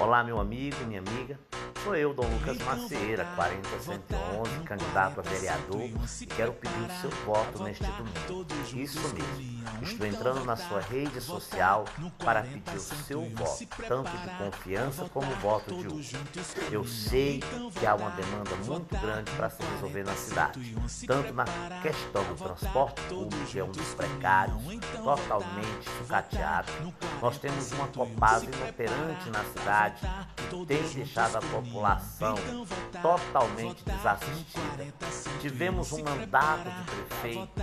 Olá, meu amigo e minha amiga. Sou eu, Dom Lucas Macieira, 40111, candidato a vereador, e quero pedir o seu voto neste domingo. Isso mesmo. Estou entrando na sua rede social para pedir o seu voto, tanto de confiança como voto de uso. Eu sei que há uma demanda muito grande para se resolver na cidade, tanto na questão do transporte público, que é um dos precários, totalmente sucateado. Nós temos uma Copasa inoperante na cidade que tem deixado a população totalmente desassistida. Tivemos um mandato de prefeito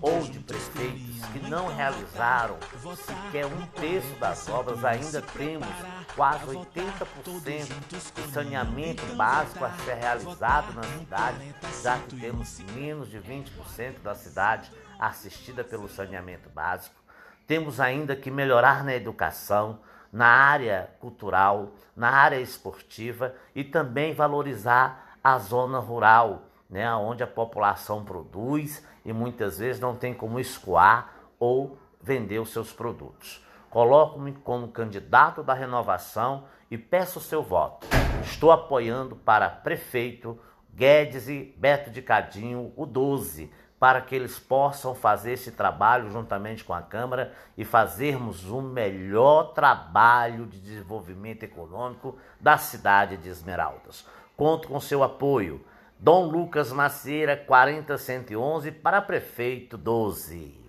ou de prefeitos que não realizaram sequer um terço das obras, ainda temos quase 80% de saneamento básico a ser realizado na cidade, já que temos menos de 20% da cidade assistida pelo saneamento básico. Temos ainda que melhorar na educação, na área cultural, na área esportiva e também valorizar a zona rural, né, onde a população produz e muitas vezes não tem como escoar ou vender os seus produtos. Coloco-me como candidato da renovação e peço o seu voto. Estou apoiando para prefeito Guedes e Beto de Cadinho, o 12, para que eles possam fazer esse trabalho juntamente com a Câmara e fazermos um melhor trabalho de desenvolvimento econômico da cidade de Esmeraldas. Conto com seu apoio. Dom Lucas Macieira, 40111, para prefeito 12.